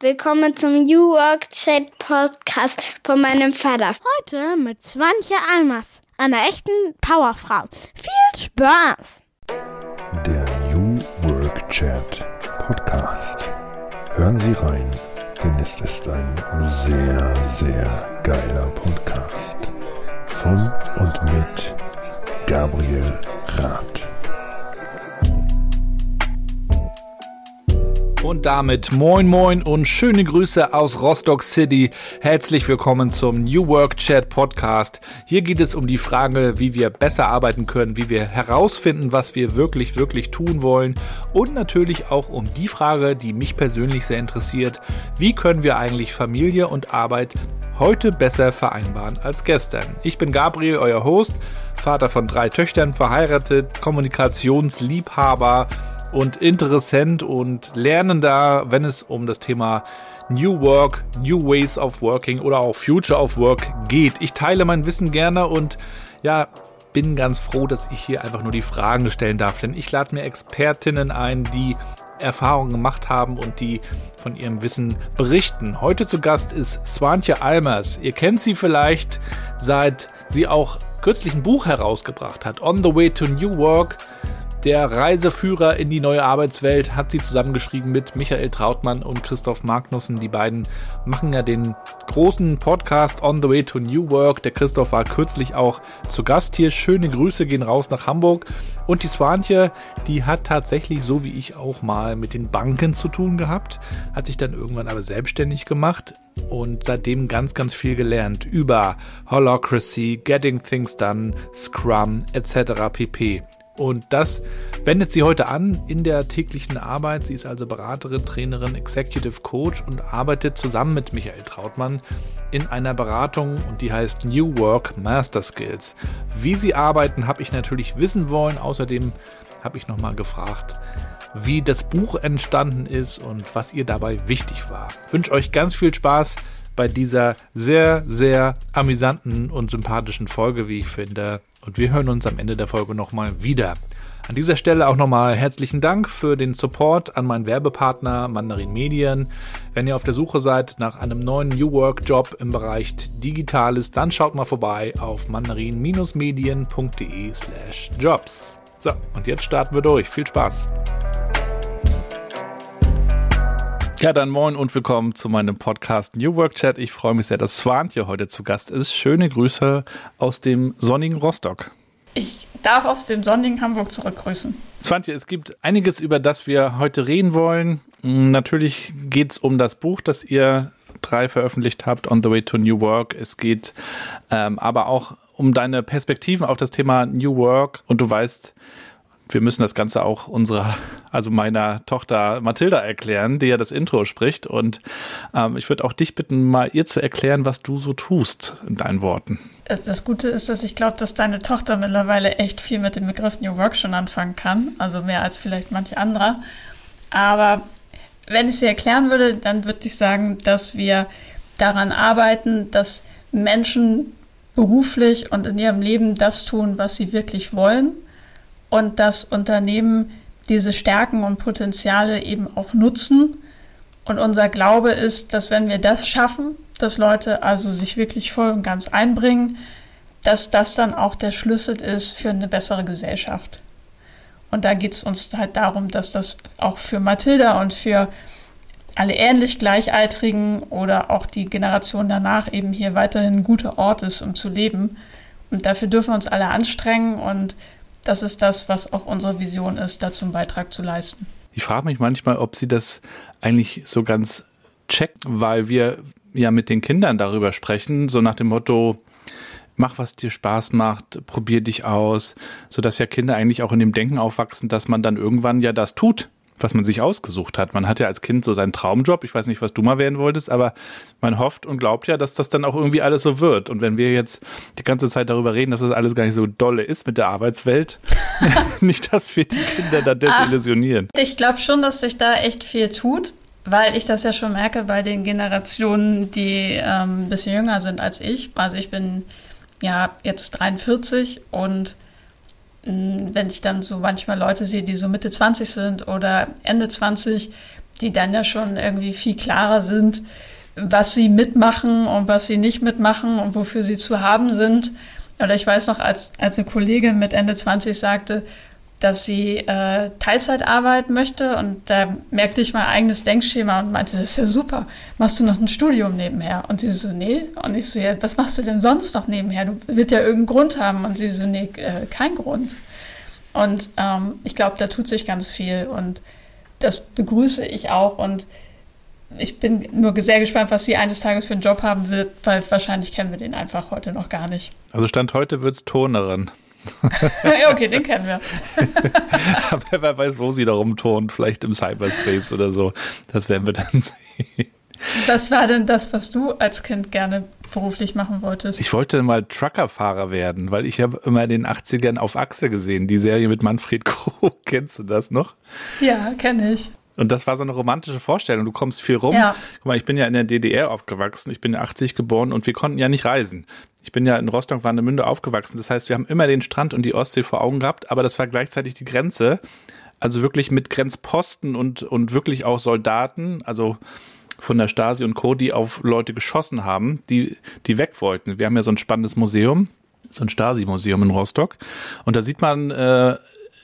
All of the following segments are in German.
Willkommen zum New Work Chat Podcast von meinem Vater. Heute mit Swantje Almers, einer echten Powerfrau. Viel Spaß! Der New Work Chat Podcast. Hören Sie rein, denn es ist ein sehr, sehr geiler Podcast. Von und mit Gabriel Rath. Und damit moin moin und schöne Grüße aus Rostock City. Herzlich willkommen zum New Work Chat Podcast. Hier geht es um die Frage, wie wir besser arbeiten können, wie wir herausfinden, was wir wirklich, wirklich tun wollen. Und natürlich auch um die Frage, die mich persönlich sehr interessiert. Wie können wir eigentlich Familie und Arbeit heute besser vereinbaren als gestern? Ich bin Gabriel, euer Host, Vater von drei Töchtern, verheiratet, Kommunikationsliebhaber und Interessent und Lernender, wenn es um das Thema New Work, New Ways of Working oder auch Future of Work geht. Ich teile mein Wissen gerne und ja, bin ganz froh, dass ich hier einfach nur die Fragen stellen darf, denn ich lade mir Expertinnen ein, die Erfahrungen gemacht haben und die von ihrem Wissen berichten. Heute zu Gast ist Swantje Almers. Ihr kennt sie vielleicht, seit sie auch kürzlich ein Buch herausgebracht hat, On the Way to New Work der Reiseführer in die neue Arbeitswelt hat sie zusammengeschrieben mit Michael Trautmann und Christoph Magnussen. Die beiden machen ja den großen Podcast On the Way to New Work. Der Christoph war kürzlich auch zu Gast hier. Schöne Grüße gehen raus nach Hamburg. Und die Swantje, die hat tatsächlich, so wie ich auch mal, mit den Banken zu tun gehabt, hat sich dann irgendwann aber selbstständig gemacht und seitdem ganz, ganz viel gelernt über Holocracy, Getting Things Done, Scrum etc. pp. Und das wendet sie heute an in der täglichen Arbeit. Sie ist also Beraterin, Trainerin, Executive Coach und arbeitet zusammen mit Michael Trautmann in einer Beratung und die heißt New Work Master Skills. Wie sie arbeiten, habe ich natürlich wissen wollen. Außerdem habe ich nochmal gefragt, wie das Buch entstanden ist und was ihr dabei wichtig war. Ich wünsche euch ganz viel Spaß bei dieser sehr, sehr amüsanten und sympathischen Folge, wie ich finde. Und wir hören uns am Ende der Folge nochmal wieder. An dieser Stelle auch nochmal herzlichen Dank für den Support an meinen Werbepartner Mandarin Medien. Wenn ihr auf der Suche seid nach einem neuen New Work Job im Bereich Digitales, dann schaut mal vorbei auf mandarin-medien.de slash jobs. So, und jetzt starten wir durch. Viel Spaß! Ja, dann moin und willkommen zu meinem Podcast New Work Chat. Ich freue mich sehr, dass Swantje heute zu Gast ist. Schöne Grüße aus dem sonnigen Rostock. Ich darf aus dem sonnigen Hamburg zurückgrüßen. Swantje, es gibt einiges, über das wir heute reden wollen. Natürlich geht es um das Buch, das ihr drei veröffentlicht habt, On the Way to New Work. Es geht ähm, aber auch um deine Perspektiven auf das Thema New Work. Und du weißt, wir müssen das Ganze auch unserer, also meiner Tochter Mathilda erklären, die ja das Intro spricht. Und ähm, ich würde auch dich bitten, mal ihr zu erklären, was du so tust in deinen Worten. Das Gute ist, dass ich glaube, dass deine Tochter mittlerweile echt viel mit dem Begriff New Work schon anfangen kann. Also mehr als vielleicht manche andere. Aber wenn ich sie erklären würde, dann würde ich sagen, dass wir daran arbeiten, dass Menschen beruflich und in ihrem Leben das tun, was sie wirklich wollen und dass Unternehmen diese Stärken und Potenziale eben auch nutzen. Und unser Glaube ist, dass wenn wir das schaffen, dass Leute also sich wirklich voll und ganz einbringen, dass das dann auch der Schlüssel ist für eine bessere Gesellschaft. Und da geht es uns halt darum, dass das auch für Mathilda und für alle ähnlich Gleichaltrigen oder auch die Generation danach eben hier weiterhin ein guter Ort ist, um zu leben. Und dafür dürfen wir uns alle anstrengen und das ist das, was auch unsere Vision ist, dazu einen Beitrag zu leisten. Ich frage mich manchmal, ob sie das eigentlich so ganz checkt, weil wir ja mit den Kindern darüber sprechen, so nach dem Motto, mach, was dir Spaß macht, probier dich aus, sodass ja Kinder eigentlich auch in dem Denken aufwachsen, dass man dann irgendwann ja das tut, was man sich ausgesucht hat. Man hat ja als Kind so seinen Traumjob. Ich weiß nicht, was du mal werden wolltest, aber man hofft und glaubt ja, dass das dann auch irgendwie alles so wird. Und wenn wir jetzt die ganze Zeit darüber reden, dass das alles gar nicht so dolle ist mit der Arbeitswelt, nicht, dass wir die Kinder da desillusionieren. Ah, ich glaube schon, dass sich da echt viel tut. Weil ich das ja schon merke bei den Generationen, die ähm, ein bisschen jünger sind als ich. Also ich bin ja jetzt 43 und wenn ich dann so manchmal Leute sehe, die so Mitte 20 sind oder Ende 20, die dann ja schon irgendwie viel klarer sind, was sie mitmachen und was sie nicht mitmachen und wofür sie zu haben sind. Oder ich weiß noch, als, als eine Kollegin mit Ende 20 sagte, dass sie äh, Teilzeit arbeiten möchte und da merkte ich mein eigenes Denkschema und meinte, das ist ja super, machst du noch ein Studium nebenher? Und sie so, nee. Und ich so, ja, was machst du denn sonst noch nebenher? Du wirst ja irgendeinen Grund haben. Und sie so, nee, äh, kein Grund. Und ähm, ich glaube, da tut sich ganz viel und das begrüße ich auch und ich bin nur sehr gespannt, was sie eines Tages für einen Job haben wird, weil wahrscheinlich kennen wir den einfach heute noch gar nicht. Also Stand heute wird es Turnerin. Ja, okay, den kennen wir. Aber wer weiß, wo sie da rumturnt, vielleicht im Cyberspace oder so. Das werden wir dann sehen. Was war denn das, was du als Kind gerne beruflich machen wolltest? Ich wollte mal Truckerfahrer werden, weil ich habe immer in den 80ern auf Achse gesehen, die Serie mit Manfred Krug. Kennst du das noch? Ja, kenne ich. Und das war so eine romantische Vorstellung. Du kommst viel rum. Ja. Guck mal, ich bin ja in der DDR aufgewachsen. Ich bin ja 80 geboren und wir konnten ja nicht reisen. Ich bin ja in Rostock-Warnemünde aufgewachsen. Das heißt, wir haben immer den Strand und die Ostsee vor Augen gehabt, aber das war gleichzeitig die Grenze. Also wirklich mit Grenzposten und, und wirklich auch Soldaten, also von der Stasi und Co., die auf Leute geschossen haben, die, die weg wollten. Wir haben ja so ein spannendes Museum, so ein Stasi-Museum in Rostock. Und da sieht man äh,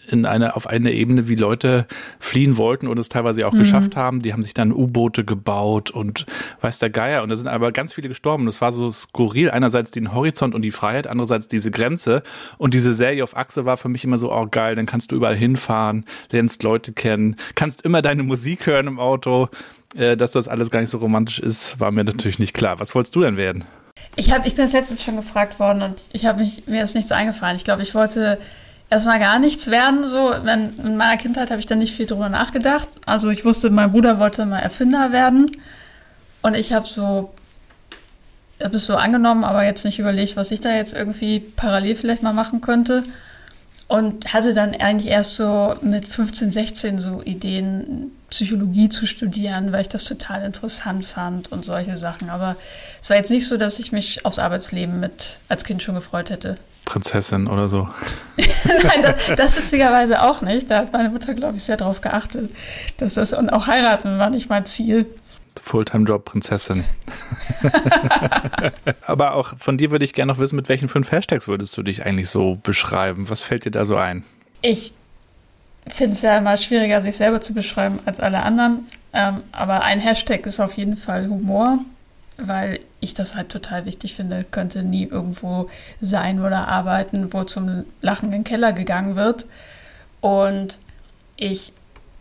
in einer, auf einer Ebene, wie Leute fliehen wollten und es teilweise auch mhm. geschafft haben. Die haben sich dann U-Boote gebaut und weiß der Geier. Und da sind aber ganz viele gestorben. Das war so skurril. Einerseits den Horizont und die Freiheit, andererseits diese Grenze. Und diese Serie auf Achse war für mich immer so, oh geil, dann kannst du überall hinfahren, lernst Leute kennen, kannst immer deine Musik hören im Auto. Äh, dass das alles gar nicht so romantisch ist, war mir natürlich nicht klar. Was wolltest du denn werden? Ich, hab, ich bin das letztens schon gefragt worden und ich habe mich, mir ist nichts eingefallen. Ich glaube, ich wollte erstmal gar nichts werden. So, in meiner Kindheit habe ich da nicht viel drüber nachgedacht. Also ich wusste, mein Bruder wollte mal Erfinder werden. Und ich habe so, habe es so angenommen, aber jetzt nicht überlegt, was ich da jetzt irgendwie parallel vielleicht mal machen könnte. Und hatte dann eigentlich erst so mit 15, 16 so Ideen, Psychologie zu studieren, weil ich das total interessant fand und solche Sachen. Aber es war jetzt nicht so, dass ich mich aufs Arbeitsleben mit als Kind schon gefreut hätte. Prinzessin oder so. Nein, das, das, witzigerweise auch nicht. Da hat meine Mutter, glaube ich, sehr darauf geachtet, dass das und auch heiraten war nicht mein Ziel. Fulltime-Job Prinzessin. Aber auch von dir würde ich gerne noch wissen, mit welchen fünf Hashtags würdest du dich eigentlich so beschreiben? Was fällt dir da so ein? Ich finde es ja immer schwieriger, sich selber zu beschreiben als alle anderen. Ähm, aber ein Hashtag ist auf jeden Fall Humor, weil ich das halt total wichtig finde. Könnte nie irgendwo sein oder arbeiten, wo zum Lachen in den Keller gegangen wird. Und ich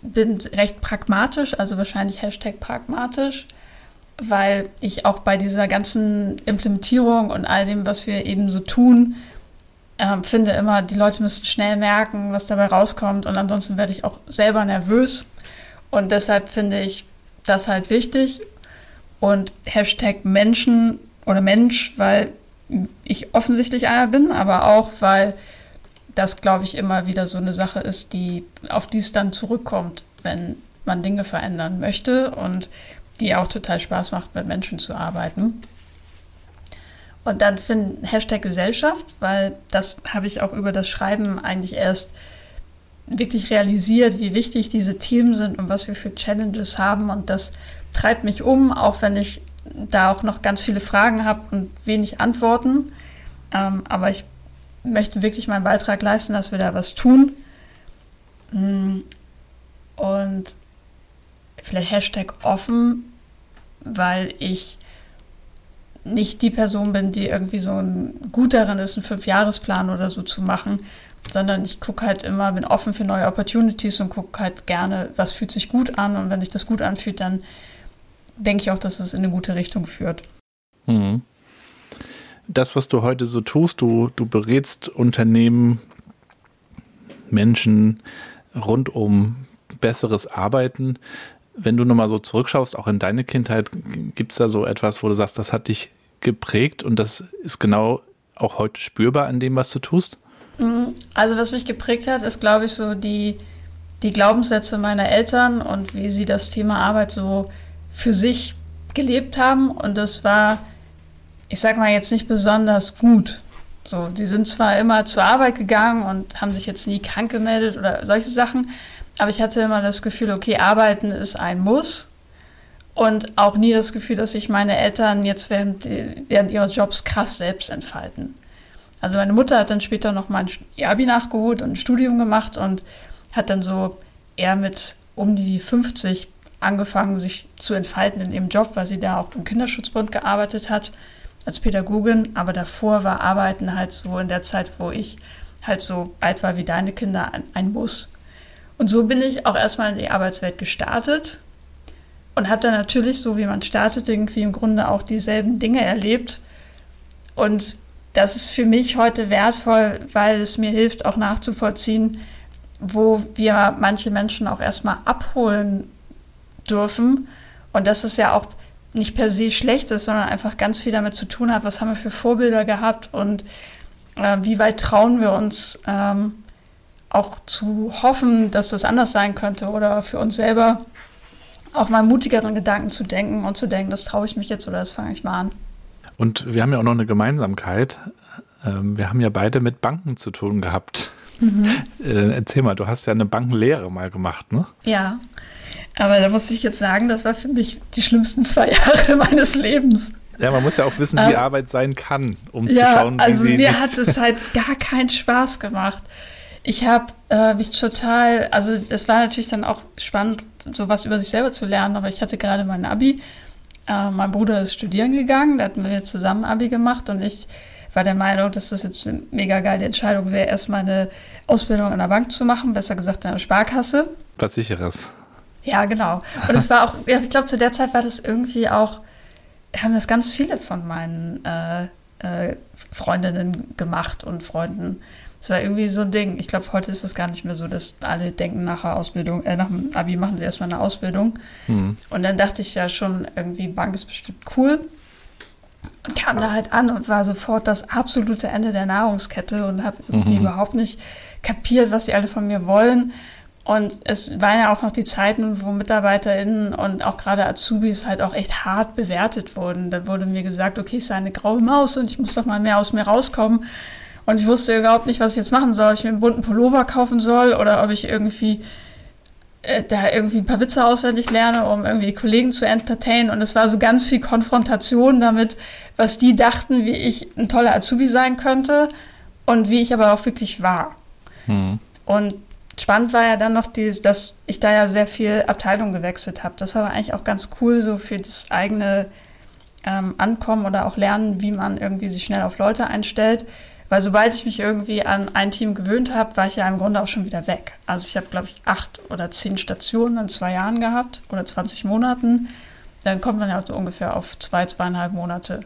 bin recht pragmatisch, also wahrscheinlich Hashtag pragmatisch, weil ich auch bei dieser ganzen Implementierung und all dem, was wir eben so tun, äh, finde immer, die Leute müssen schnell merken, was dabei rauskommt. Und ansonsten werde ich auch selber nervös. Und deshalb finde ich das halt wichtig. Und Hashtag Menschen oder Mensch, weil ich offensichtlich einer bin, aber auch, weil das, glaube ich, immer wieder so eine Sache ist, die, auf die es dann zurückkommt, wenn man Dinge verändern möchte und die auch total Spaß macht, mit Menschen zu arbeiten. Und dann finden Hashtag Gesellschaft, weil das habe ich auch über das Schreiben eigentlich erst wirklich realisiert, wie wichtig diese Themen sind und was wir für Challenges haben. Und das treibt mich um, auch wenn ich da auch noch ganz viele Fragen habe und wenig Antworten. Ähm, aber ich möchte wirklich meinen Beitrag leisten, dass wir da was tun. Mm, und vielleicht Hashtag offen, weil ich nicht die Person bin, die irgendwie so ein gut darin ist, einen Fünfjahresplan oder so zu machen, sondern ich gucke halt immer, bin offen für neue Opportunities und gucke halt gerne, was fühlt sich gut an und wenn sich das gut anfühlt, dann denke ich auch, dass es in eine gute Richtung führt. Mhm das, was du heute so tust, du, du berätst Unternehmen, Menschen rund um besseres Arbeiten. Wenn du nochmal so zurückschaust, auch in deine Kindheit, gibt es da so etwas, wo du sagst, das hat dich geprägt und das ist genau auch heute spürbar an dem, was du tust? Mhm. Also was mich geprägt hat, ist, glaube ich, so die, die Glaubenssätze meiner Eltern und wie sie das Thema Arbeit so für sich gelebt haben. Und das war ich sag mal jetzt nicht besonders gut. So, die sind zwar immer zur Arbeit gegangen und haben sich jetzt nie krank gemeldet oder solche Sachen, aber ich hatte immer das Gefühl, okay, arbeiten ist ein Muss. Und auch nie das Gefühl, dass sich meine Eltern jetzt während, während ihrer Jobs krass selbst entfalten. Also meine Mutter hat dann später noch mal ihr Abi nachgeholt und ein Studium gemacht und hat dann so eher mit um die 50 angefangen, sich zu entfalten in ihrem Job, weil sie da auch im Kinderschutzbund gearbeitet hat als Pädagogin. Aber davor war Arbeiten halt so in der Zeit, wo ich halt so alt war wie deine Kinder, ein, ein Muss. Und so bin ich auch erstmal in die Arbeitswelt gestartet und habe dann natürlich, so wie man startet, irgendwie im Grunde auch dieselben Dinge erlebt. Und das ist für mich heute wertvoll, weil es mir hilft, auch nachzuvollziehen, wo wir manche Menschen auch erstmal abholen dürfen. Und dass es ja auch nicht per se schlecht ist, sondern einfach ganz viel damit zu tun hat, was haben wir für Vorbilder gehabt und äh, wie weit trauen wir uns ähm, auch zu hoffen, dass das anders sein könnte oder für uns selber auch mal mutigeren Gedanken zu denken und zu denken, das traue ich mich jetzt oder das fange ich mal an. Und wir haben ja auch noch eine Gemeinsamkeit. Ähm, wir haben ja beide mit Banken zu tun gehabt. Mhm. Äh, erzähl mal, du hast ja eine Bankenlehre mal gemacht, ne? Ja. Aber da muss ich jetzt sagen, das war für mich die schlimmsten zwei Jahre meines Lebens. Ja, man muss ja auch wissen, wie ähm, Arbeit sein kann, um ja, zu schauen, wie also sie. Mir hat es halt gar keinen Spaß gemacht. Ich habe äh, mich total, also das war natürlich dann auch spannend, sowas über sich selber zu lernen, aber ich hatte gerade mein Abi. Äh, mein Bruder ist studieren gegangen, da hatten wir zusammen Abi gemacht und ich war der Meinung, dass das jetzt eine mega geile Entscheidung wäre, erstmal eine Ausbildung in der Bank zu machen, besser gesagt in der Sparkasse. Was sicheres. Ja, genau. Und es war auch, ja, ich glaube, zu der Zeit war das irgendwie auch, haben das ganz viele von meinen äh, äh, Freundinnen gemacht und Freunden. Es war irgendwie so ein Ding. Ich glaube, heute ist es gar nicht mehr so, dass alle denken, nach der Ausbildung, äh, nach dem Abi machen sie erstmal eine Ausbildung. Mhm. Und dann dachte ich ja schon, irgendwie Bank ist bestimmt cool. Und kam da halt an und war sofort das absolute Ende der Nahrungskette und habe irgendwie mhm. überhaupt nicht kapiert, was die alle von mir wollen. Und es waren ja auch noch die Zeiten, wo MitarbeiterInnen und auch gerade Azubis halt auch echt hart bewertet wurden. Da wurde mir gesagt, okay, ich sei eine graue Maus und ich muss doch mal mehr aus mir rauskommen. Und ich wusste überhaupt nicht, was ich jetzt machen soll. Ob ich mir einen bunten Pullover kaufen soll oder ob ich irgendwie äh, da irgendwie ein paar Witze auswendig lerne, um irgendwie Kollegen zu entertainen. Und es war so ganz viel Konfrontation damit, was die dachten, wie ich ein toller Azubi sein könnte und wie ich aber auch wirklich war. Hm. Und spannend war ja dann noch, die, dass ich da ja sehr viel Abteilung gewechselt habe. Das war eigentlich auch ganz cool, so für das eigene ähm, Ankommen oder auch Lernen, wie man irgendwie sich schnell auf Leute einstellt. Weil sobald ich mich irgendwie an ein Team gewöhnt habe, war ich ja im Grunde auch schon wieder weg. Also ich habe, glaube ich, acht oder zehn Stationen in zwei Jahren gehabt oder 20 Monaten. Dann kommt man ja so ungefähr auf zwei, zweieinhalb Monate.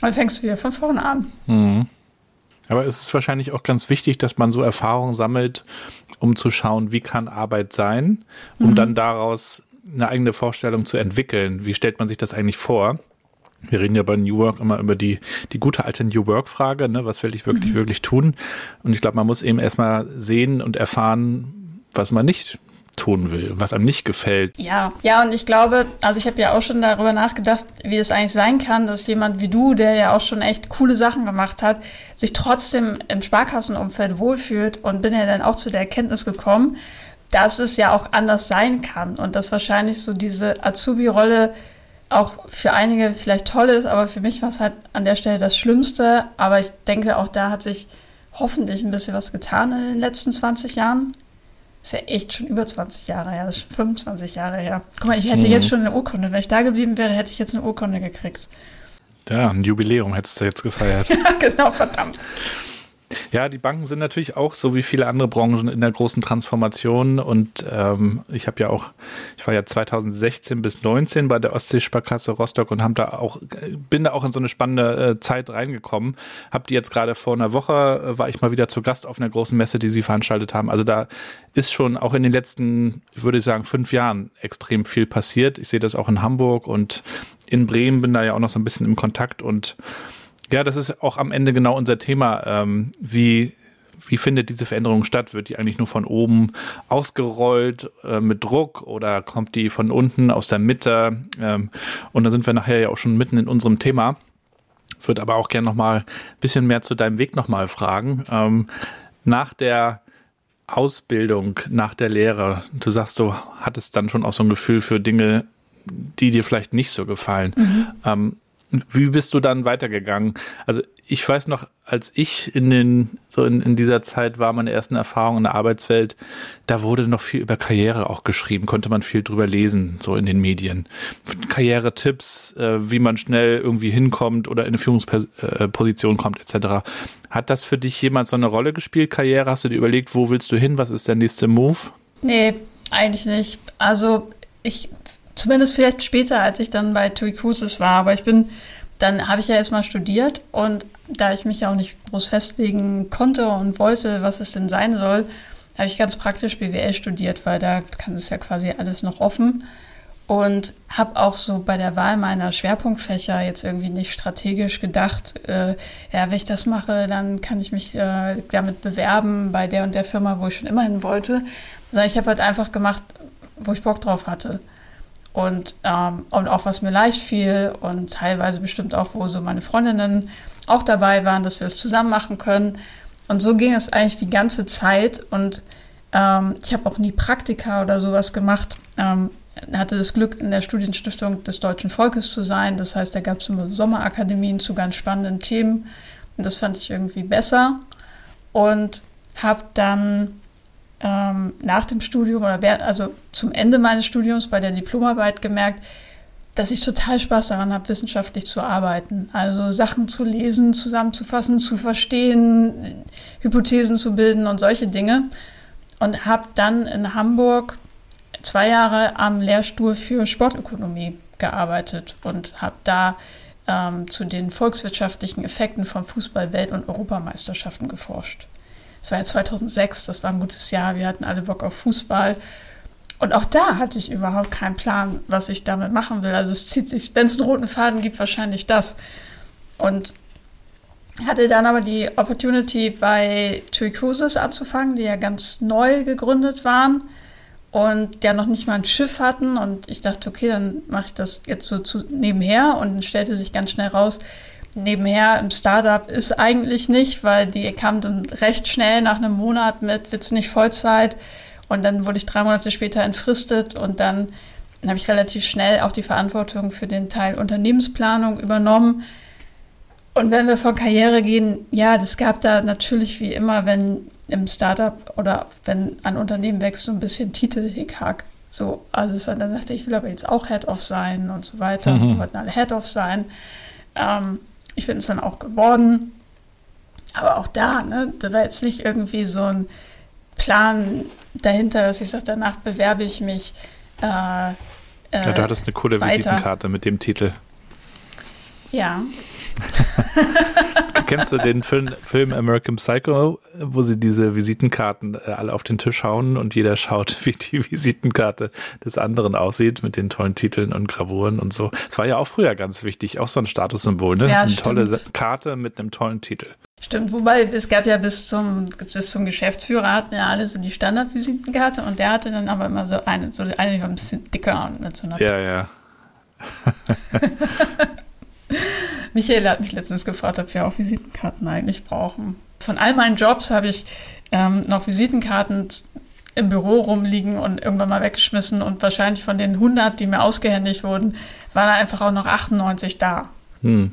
Dann fängst du wieder von vorne an. Mhm. Aber es ist wahrscheinlich auch ganz wichtig, dass man so Erfahrungen sammelt, um zu schauen, wie kann Arbeit sein, um mhm. dann daraus eine eigene Vorstellung zu entwickeln. Wie stellt man sich das eigentlich vor? Wir reden ja bei New Work immer über die, die gute alte New Work-Frage, ne? was will ich wirklich, mhm. wirklich tun? Und ich glaube, man muss eben erstmal sehen und erfahren, was man nicht tun will, was einem nicht gefällt. Ja, ja, und ich glaube, also ich habe ja auch schon darüber nachgedacht, wie es eigentlich sein kann, dass jemand wie du, der ja auch schon echt coole Sachen gemacht hat, sich trotzdem im Sparkassenumfeld wohlfühlt und bin ja dann auch zu der Erkenntnis gekommen, dass es ja auch anders sein kann und dass wahrscheinlich so diese Azubi-Rolle auch für einige vielleicht toll ist, aber für mich war es halt an der Stelle das Schlimmste. Aber ich denke, auch da hat sich hoffentlich ein bisschen was getan in den letzten 20 Jahren. Ist ja echt schon über 20 Jahre her, das ist schon 25 Jahre her. Guck mal, ich hätte mhm. jetzt schon eine Urkunde. Wenn ich da geblieben wäre, hätte ich jetzt eine Urkunde gekriegt. Ja, ein Jubiläum hättest du jetzt gefeiert. ja, genau, verdammt. Ja, die Banken sind natürlich auch so wie viele andere Branchen in der großen Transformation und ähm, ich habe ja auch, ich war ja 2016 bis 19 bei der Ostseesparkasse Rostock und haben da auch, bin da auch in so eine spannende äh, Zeit reingekommen. Hab die jetzt gerade vor einer Woche äh, war ich mal wieder zu Gast auf einer großen Messe, die sie veranstaltet haben. Also da ist schon auch in den letzten, ich würde sagen, fünf Jahren extrem viel passiert. Ich sehe das auch in Hamburg und in Bremen bin da ja auch noch so ein bisschen im Kontakt und ja, das ist auch am Ende genau unser Thema. Ähm, wie, wie findet diese Veränderung statt? Wird die eigentlich nur von oben ausgerollt äh, mit Druck oder kommt die von unten aus der Mitte? Ähm, und dann sind wir nachher ja auch schon mitten in unserem Thema. Würde aber auch gerne noch mal ein bisschen mehr zu deinem Weg noch mal fragen. Ähm, nach der Ausbildung nach der Lehre? Du sagst, du hattest dann schon auch so ein Gefühl für Dinge, die dir vielleicht nicht so gefallen. Mhm. Ähm, wie bist du dann weitergegangen? Also ich weiß noch, als ich in den, so in, in dieser Zeit war, meine ersten Erfahrungen in der Arbeitswelt, da wurde noch viel über Karriere auch geschrieben, konnte man viel drüber lesen, so in den Medien. Karrieretipps, äh, wie man schnell irgendwie hinkommt oder in eine Führungsposition kommt, etc. Hat das für dich jemals so eine Rolle gespielt, Karriere? Hast du dir überlegt, wo willst du hin? Was ist der nächste Move? Nee, eigentlich nicht. Also ich Zumindest vielleicht später, als ich dann bei TUI Cruises war. Aber ich bin, dann habe ich ja erstmal studiert und da ich mich ja auch nicht groß festlegen konnte und wollte, was es denn sein soll, habe ich ganz praktisch BWL studiert, weil da kann es ja quasi alles noch offen. Und habe auch so bei der Wahl meiner Schwerpunktfächer jetzt irgendwie nicht strategisch gedacht, äh, ja, wenn ich das mache, dann kann ich mich äh, damit bewerben bei der und der Firma, wo ich schon immer hin wollte. Sondern ich habe halt einfach gemacht, wo ich Bock drauf hatte und, ähm, und auch was mir leicht fiel und teilweise bestimmt auch, wo so meine Freundinnen auch dabei waren, dass wir es zusammen machen können. Und so ging es eigentlich die ganze Zeit und ähm, ich habe auch nie Praktika oder sowas gemacht. Ähm, hatte das Glück, in der Studienstiftung des deutschen Volkes zu sein. Das heißt, da gab es immer Sommerakademien zu ganz spannenden Themen. Und das fand ich irgendwie besser. Und habe dann ähm, nach dem Studium oder während, also zum Ende meines Studiums bei der Diplomarbeit gemerkt, dass ich total Spaß daran habe, wissenschaftlich zu arbeiten. Also Sachen zu lesen, zusammenzufassen, zu verstehen, Hypothesen zu bilden und solche Dinge. Und habe dann in Hamburg zwei Jahre am Lehrstuhl für Sportökonomie gearbeitet und habe da ähm, zu den volkswirtschaftlichen Effekten von Fußball, Welt- und Europameisterschaften geforscht. Das war ja 2006, das war ein gutes Jahr. Wir hatten alle Bock auf Fußball. Und auch da hatte ich überhaupt keinen Plan, was ich damit machen will. Also es zieht sich, wenn es einen roten Faden gibt, wahrscheinlich das. Und hatte dann aber die Opportunity bei TUI anzufangen, die ja ganz neu gegründet waren und der noch nicht mal ein Schiff hatten. Und ich dachte, okay, dann mache ich das jetzt so zu, nebenher. Und dann stellte sich ganz schnell raus, nebenher im Startup ist eigentlich nicht, weil die kam dann recht schnell nach einem Monat mit, willst du nicht Vollzeit? Und dann wurde ich drei Monate später entfristet und dann habe ich relativ schnell auch die Verantwortung für den Teil Unternehmensplanung übernommen. Und wenn wir von Karriere gehen, ja, das gab da natürlich wie immer, wenn im Startup oder wenn ein Unternehmen wächst, so ein bisschen Titel-Hickhack. So, also dann dachte ich, ich will aber jetzt auch Head-Off sein und so weiter. Mhm. Wir wollten alle Head-Off sein. Ähm, ich bin es dann auch geworden. Aber auch da, ne, da war jetzt nicht irgendwie so ein Plan dahinter, dass ich sage, danach bewerbe ich mich. Äh, äh, ja, du hattest eine coole weiter. Visitenkarte mit dem Titel. Ja. Kennst du den Film, Film, American Psycho, wo sie diese Visitenkarten äh, alle auf den Tisch hauen und jeder schaut, wie die Visitenkarte des anderen aussieht mit den tollen Titeln und Gravuren und so. Das war ja auch früher ganz wichtig, auch so ein Statussymbol, ne? Ja, Eine stimmt. tolle Karte mit einem tollen Titel. Stimmt, wobei es gab ja bis zum, bis zum Geschäftsführer hatten ja alle so die Standardvisitenkarte und der hatte dann aber immer so eine, so eine, die war ein bisschen dicker und mit so einer. Ja, ja. Michael hat mich letztens gefragt, ob wir auch Visitenkarten eigentlich brauchen. Von all meinen Jobs habe ich ähm, noch Visitenkarten im Büro rumliegen und irgendwann mal weggeschmissen und wahrscheinlich von den 100, die mir ausgehändigt wurden, waren da einfach auch noch 98 da. Hm.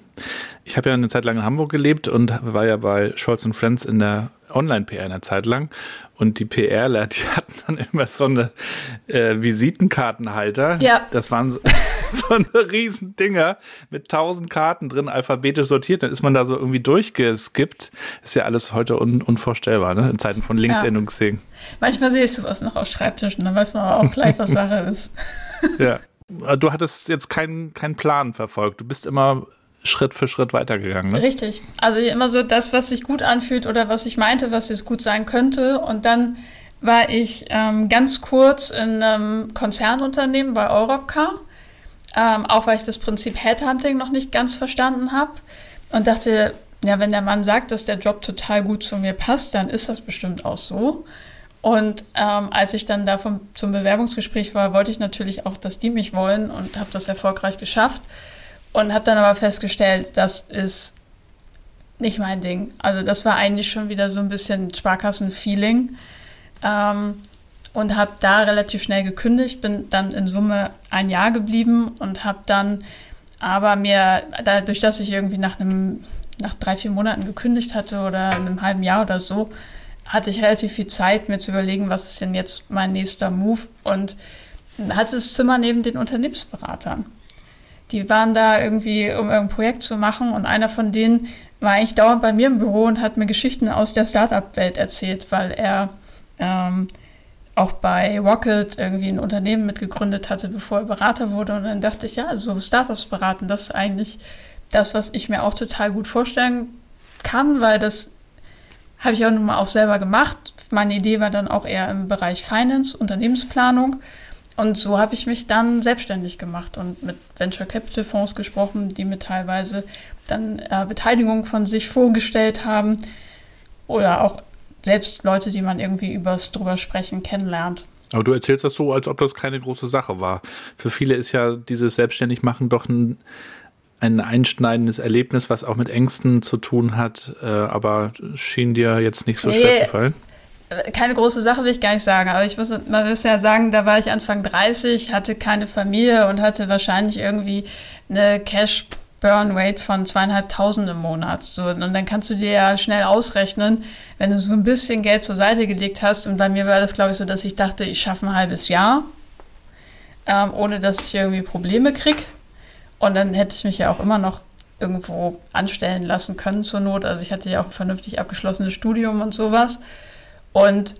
Ich habe ja eine Zeit lang in Hamburg gelebt und war ja bei Scholz und Friends in der Online-PR eine Zeit lang. Und die PRler, die hatten dann immer so eine äh, Visitenkartenhalter. Ja. Das waren so, so eine riesen Dinger mit tausend Karten drin, alphabetisch sortiert. Dann ist man da so irgendwie durchgeskippt. Ist ja alles heute un unvorstellbar, ne? In Zeiten von LinkedIn Ja. und Xing. Manchmal sehe ich sowas noch auf Schreibtischen, dann weiß man aber auch gleich, was Sache ist. Ja. Du hattest jetzt keinen keinen Plan verfolgt. Du bist immer Schritt für Schritt weitergegangen, ne? Richtig. Also immer so das, was sich gut anfühlt oder was ich meinte, was jetzt gut sein könnte. Und dann war ich ähm, ganz kurz in einem Konzernunternehmen bei Europcar, ähm, auch weil ich das Prinzip Headhunting noch nicht ganz verstanden habe und dachte, ja, wenn der Mann sagt, dass der Job total gut zu mir passt, dann ist das bestimmt auch so. Und ähm, als ich dann da vom, zum Bewerbungsgespräch war, wollte ich natürlich auch, dass die mich wollen und habe das erfolgreich geschafft. Und habe dann aber festgestellt, das ist nicht mein Ding. Also das war eigentlich schon wieder so ein bisschen Sparkassen-Feeling. ähm, und habe da relativ schnell gekündigt, bin dann in Summe ein Jahr geblieben und habe dann aber mir, dadurch, dass ich irgendwie nach einem, nach drei, vier Monaten gekündigt hatte oder einem halben Jahr oder so, hatte ich relativ viel Zeit, mir zu überlegen, was ist denn jetzt mein nächster Move und hatte das Zimmer neben den Unternehmensberatern. Die waren da irgendwie, um irgendein Projekt zu machen und einer von denen war eigentlich dauernd bei mir im Büro und hat mir Geschichten aus der Startup-Welt erzählt, weil er ähm, auch bei Rocket irgendwie ein Unternehmen mitgegründet hatte, bevor er Berater wurde. Und dann dachte ich, ja, so Startups beraten, das ist eigentlich das, was ich mir auch total gut vorstellen kann, weil das habe ich auch nun mal auch selber gemacht. Meine Idee war dann auch eher im Bereich Finance, Unternehmensplanung. Und so habe ich mich dann selbstständig gemacht und mit Venture Capital Fonds gesprochen, die mir teilweise dann äh, Beteiligung von sich vorgestellt haben oder auch selbst Leute, die man irgendwie übers drüber sprechen kennenlernt. Aber du erzählst das so, als ob das keine große Sache war. Für viele ist ja dieses Selbstständigmachen doch ein, ein einschneidendes Erlebnis, was auch mit Ängsten zu tun hat, äh, aber schien dir jetzt nicht so nee, schwer zu fallen. Keine große Sache will ich gar nicht sagen, aber ich muss, man muss ja sagen, da war ich Anfang 30, hatte keine Familie und hatte wahrscheinlich irgendwie eine Cash Burn Rate von zweieinhalbtausend im Monat. So, und dann kannst du dir ja schnell ausrechnen, wenn du so ein bisschen Geld zur Seite gelegt hast. Und bei mir war das, glaube ich, so, dass ich dachte, ich schaffe ein halbes Jahr, ähm, ohne dass ich irgendwie Probleme kriege. Und dann hätte ich mich ja auch immer noch irgendwo anstellen lassen können zur Not. Also ich hatte ja auch ein vernünftig abgeschlossenes Studium und sowas. Und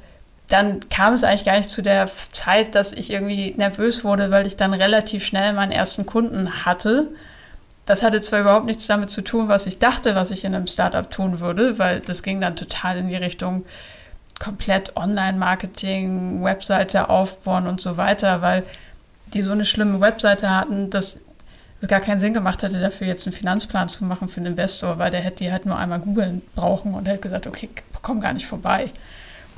dann kam es eigentlich gar nicht zu der Zeit, dass ich irgendwie nervös wurde, weil ich dann relativ schnell meinen ersten Kunden hatte das hatte zwar überhaupt nichts damit zu tun, was ich dachte, was ich in einem Startup tun würde, weil das ging dann total in die Richtung komplett Online-Marketing, Webseite aufbauen und so weiter, weil die so eine schlimme Webseite hatten, dass es gar keinen Sinn gemacht hätte, dafür jetzt einen Finanzplan zu machen für einen Investor, weil der hätte die halt nur einmal googeln brauchen und hätte gesagt, okay, komm gar nicht vorbei.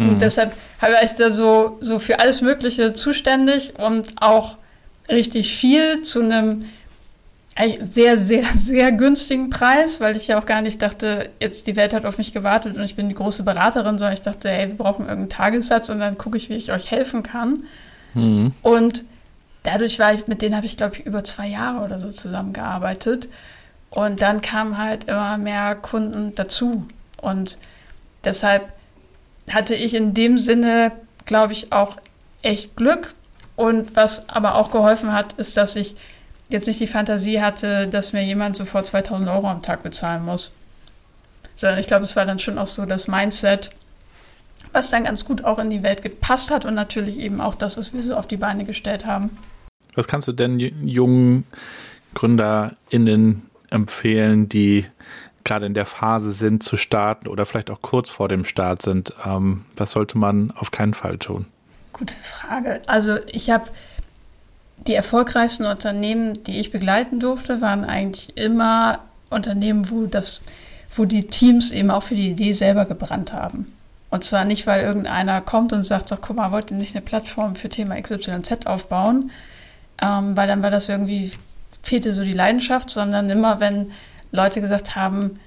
Mhm. Und deshalb habe ich da so, so für alles Mögliche zuständig und auch richtig viel zu einem sehr, sehr, sehr günstigen Preis, weil ich ja auch gar nicht dachte, jetzt die Welt hat auf mich gewartet und ich bin die große Beraterin, sondern ich dachte, ey, wir brauchen irgendeinen Tagessatz und dann gucke ich, wie ich euch helfen kann. Mhm. Und dadurch war ich, mit denen habe ich, glaube ich, über zwei Jahre oder so zusammengearbeitet. Und dann kamen halt immer mehr Kunden dazu. Und deshalb hatte ich in dem Sinne, glaube ich, auch echt Glück. Und was aber auch geholfen hat, ist, dass ich jetzt nicht die Fantasie hatte, dass mir jemand sofort 2000 Euro am Tag bezahlen muss. Sondern ich glaube, es war dann schon auch so das Mindset, was dann ganz gut auch in die Welt gepasst hat und natürlich eben auch das, was wir so auf die Beine gestellt haben. Was kannst du denn jungen GründerInnen empfehlen, die gerade in der Phase sind zu starten oder vielleicht auch kurz vor dem Start sind? Ähm, was sollte man auf keinen Fall tun? Gute Frage. Also ich habe die erfolgreichsten Unternehmen, die ich begleiten durfte, waren eigentlich immer Unternehmen, wo das, wo die Teams eben auch für die Idee selber gebrannt haben. Und zwar nicht, weil irgendeiner kommt und sagt, doch, guck mal, wollt ihr nicht eine Plattform für Thema XYZ aufbauen? Ähm, weil dann war das irgendwie, fehlte so die Leidenschaft, sondern immer, wenn Leute gesagt haben,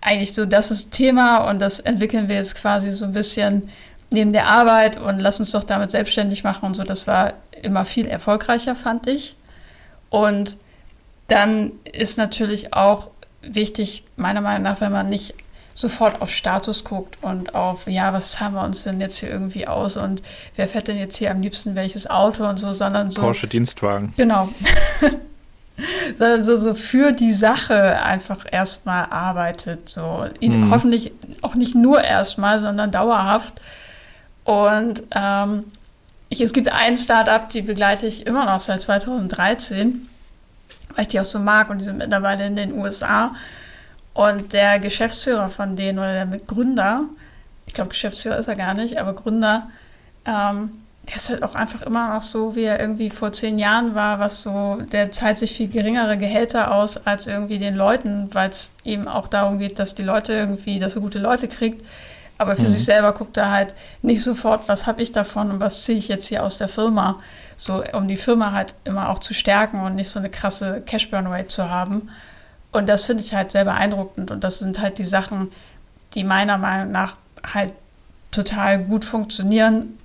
eigentlich so, das ist Thema und das entwickeln wir jetzt quasi so ein bisschen neben der Arbeit und lass uns doch damit selbstständig machen und so. Das war immer viel erfolgreicher, fand ich. Und dann ist natürlich auch wichtig, meiner Meinung nach, wenn man nicht sofort auf Status guckt und auf, ja, was zahlen wir uns denn jetzt hier irgendwie aus und wer fährt denn jetzt hier am liebsten welches Auto und so, sondern so. Porsche Dienstwagen. Genau. sondern so, so für die Sache einfach erstmal arbeitet. So mhm. hoffentlich auch nicht nur erstmal, sondern dauerhaft und ähm, ich, es gibt ein Startup, die begleite ich immer noch seit 2013, weil ich die auch so mag und die sind mittlerweile in den USA. Und der Geschäftsführer von denen oder der Gründer, ich glaube Geschäftsführer ist er gar nicht, aber Gründer, ähm, der ist halt auch einfach immer noch so, wie er irgendwie vor zehn Jahren war, was so, der zahlt sich viel geringere Gehälter aus als irgendwie den Leuten, weil es eben auch darum geht, dass die Leute irgendwie, dass er gute Leute kriegt aber für mhm. sich selber guckt er halt nicht sofort, was habe ich davon und was ziehe ich jetzt hier aus der Firma, so um die Firma halt immer auch zu stärken und nicht so eine krasse Cash-Burn-Rate zu haben. Und das finde ich halt sehr beeindruckend und das sind halt die Sachen, die meiner Meinung nach halt total gut funktionieren.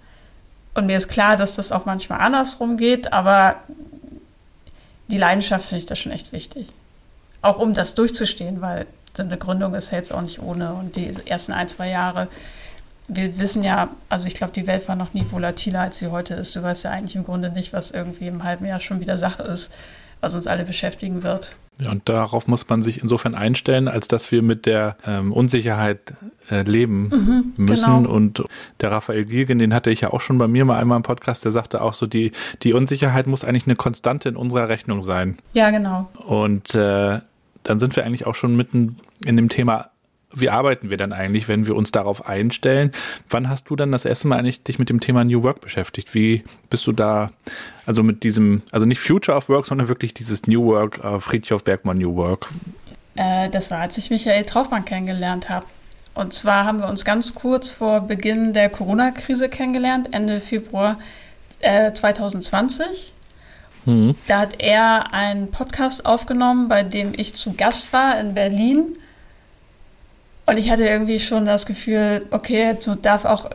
Und mir ist klar, dass das auch manchmal andersrum geht, aber die Leidenschaft finde ich da schon echt wichtig. Auch um das durchzustehen, weil so eine Gründung ist ja jetzt auch nicht ohne und die ersten ein, zwei Jahre wir wissen ja, also ich glaube, die Welt war noch nie volatiler, als sie heute ist. Du weißt ja eigentlich im Grunde nicht, was irgendwie im halben Jahr schon wieder Sache ist, was uns alle beschäftigen wird. Ja, und darauf muss man sich insofern einstellen, als dass wir mit der ähm, Unsicherheit äh, leben mhm, müssen. Genau. Und der Raphael Gilgen, den hatte ich ja auch schon bei mir mal einmal im Podcast, der sagte auch so, die, die Unsicherheit muss eigentlich eine Konstante in unserer Rechnung sein. Ja, genau. Und äh, dann sind wir eigentlich auch schon mitten in dem Thema wie arbeiten wir dann eigentlich, wenn wir uns darauf einstellen? Wann hast du dann das erste Mal eigentlich dich mit dem Thema New Work beschäftigt? Wie bist du da, also mit diesem, also nicht Future of Work, sondern wirklich dieses New Work, äh, Friedhof Bergmann New Work? Äh, das war, als ich Michael Traufmann kennengelernt habe. Und zwar haben wir uns ganz kurz vor Beginn der Corona-Krise kennengelernt, Ende Februar äh, 2020. Mhm. Da hat er einen Podcast aufgenommen, bei dem ich zu Gast war in Berlin und ich hatte irgendwie schon das Gefühl, okay, jetzt darf auch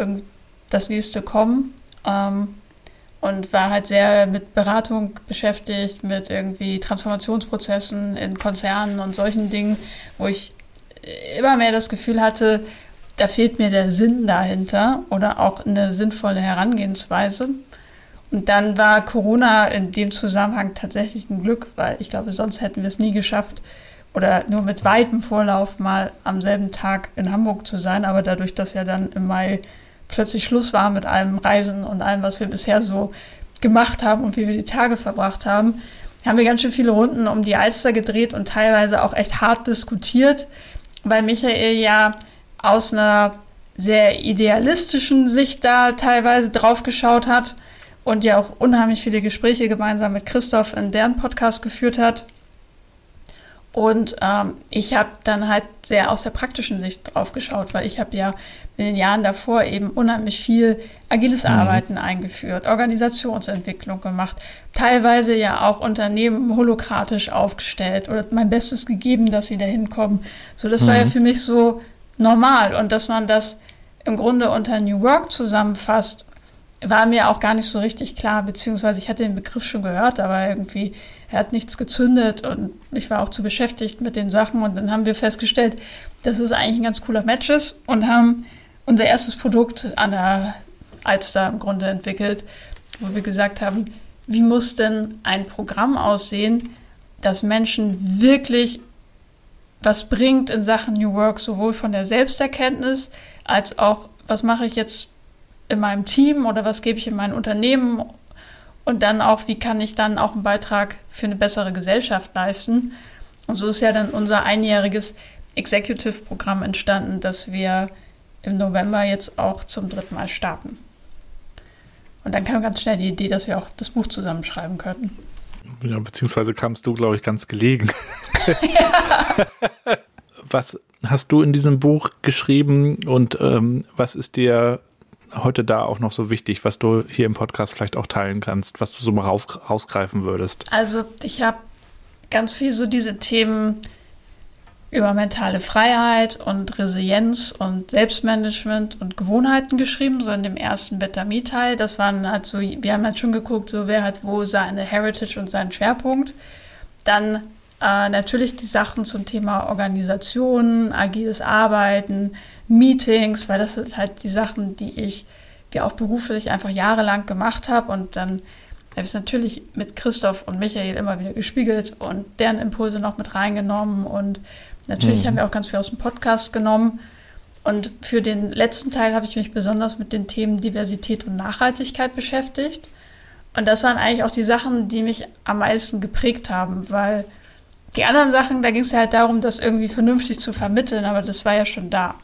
das nächste kommen. Ähm, und war halt sehr mit Beratung beschäftigt, mit irgendwie Transformationsprozessen in Konzernen und solchen Dingen, wo ich immer mehr das Gefühl hatte, da fehlt mir der Sinn dahinter oder auch eine sinnvolle Herangehensweise. Und dann war Corona in dem Zusammenhang tatsächlich ein Glück, weil ich glaube, sonst hätten wir es nie geschafft, oder nur mit weitem Vorlauf mal am selben Tag in Hamburg zu sein. Aber dadurch, dass ja dann im Mai plötzlich Schluss war mit allem Reisen und allem, was wir bisher so gemacht haben und wie wir die Tage verbracht haben, haben wir ganz schön viele Runden um die Alster gedreht und teilweise auch echt hart diskutiert, weil Michael ja aus einer sehr idealistischen Sicht da teilweise drauf geschaut hat und ja auch unheimlich viele Gespräche gemeinsam mit Christoph in deren Podcast geführt hat. Und ähm, ich habe dann halt sehr aus der praktischen Sicht drauf geschaut, weil ich habe ja in den Jahren davor eben unheimlich viel agiles mhm. Arbeiten eingeführt, Organisationsentwicklung gemacht, teilweise ja auch Unternehmen holokratisch aufgestellt oder mein Bestes gegeben, dass sie da hinkommen. So, das mhm. war ja mhm. für mich so normal. Und dass man das im Grunde unter New Work zusammenfasst, war mir auch gar nicht so richtig klar, beziehungsweise ich hatte den Begriff schon gehört, aber irgendwie er hat nichts gezündet und ich war auch zu beschäftigt mit den Sachen. Und dann haben wir festgestellt, dass es eigentlich ein ganz cooler Match ist und haben unser erstes Produkt an der Alster im Grunde entwickelt, wo wir gesagt haben, wie muss denn ein Programm aussehen, das Menschen wirklich was bringt in Sachen New Work, sowohl von der Selbsterkenntnis als auch, was mache ich jetzt in meinem Team oder was gebe ich in mein Unternehmen und dann auch, wie kann ich dann auch einen Beitrag für eine bessere Gesellschaft leisten. Und so ist ja dann unser einjähriges Executive-Programm entstanden, das wir im November jetzt auch zum dritten Mal starten. Und dann kam ganz schnell die Idee, dass wir auch das Buch zusammenschreiben könnten. Ja, beziehungsweise kamst du, glaube ich, ganz gelegen. ja. Was hast du in diesem Buch geschrieben und ähm, was ist dir heute da auch noch so wichtig, was du hier im Podcast vielleicht auch teilen kannst, was du so mal rauf, rausgreifen würdest? Also ich habe ganz viel so diese Themen über mentale Freiheit und Resilienz und Selbstmanagement und Gewohnheiten geschrieben, so in dem ersten Better Me Teil. Das waren halt so, wir haben halt schon geguckt, so wer hat wo seine Heritage und seinen Schwerpunkt. Dann äh, natürlich die Sachen zum Thema Organisation, agiles Arbeiten, Meetings, weil das sind halt die Sachen, die ich ja auch beruflich einfach jahrelang gemacht habe und dann habe ich es natürlich mit Christoph und Michael immer wieder gespiegelt und deren Impulse noch mit reingenommen und natürlich mhm. haben wir auch ganz viel aus dem Podcast genommen. Und für den letzten Teil habe ich mich besonders mit den Themen Diversität und Nachhaltigkeit beschäftigt. Und das waren eigentlich auch die Sachen, die mich am meisten geprägt haben, weil die anderen Sachen, da ging es ja halt darum, das irgendwie vernünftig zu vermitteln, aber das war ja schon da.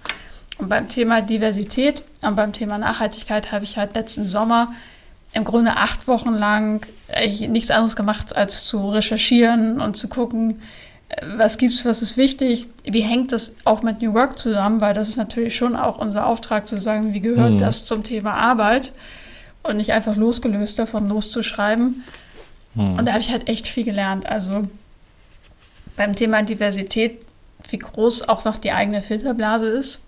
Und beim Thema Diversität und beim Thema Nachhaltigkeit habe ich halt letzten Sommer im Grunde acht Wochen lang nichts anderes gemacht, als zu recherchieren und zu gucken, was gibt's, was ist wichtig, wie hängt das auch mit New Work zusammen, weil das ist natürlich schon auch unser Auftrag zu sagen, wie gehört mhm. das zum Thema Arbeit und nicht einfach losgelöst davon loszuschreiben. Mhm. Und da habe ich halt echt viel gelernt. Also beim Thema Diversität, wie groß auch noch die eigene Filterblase ist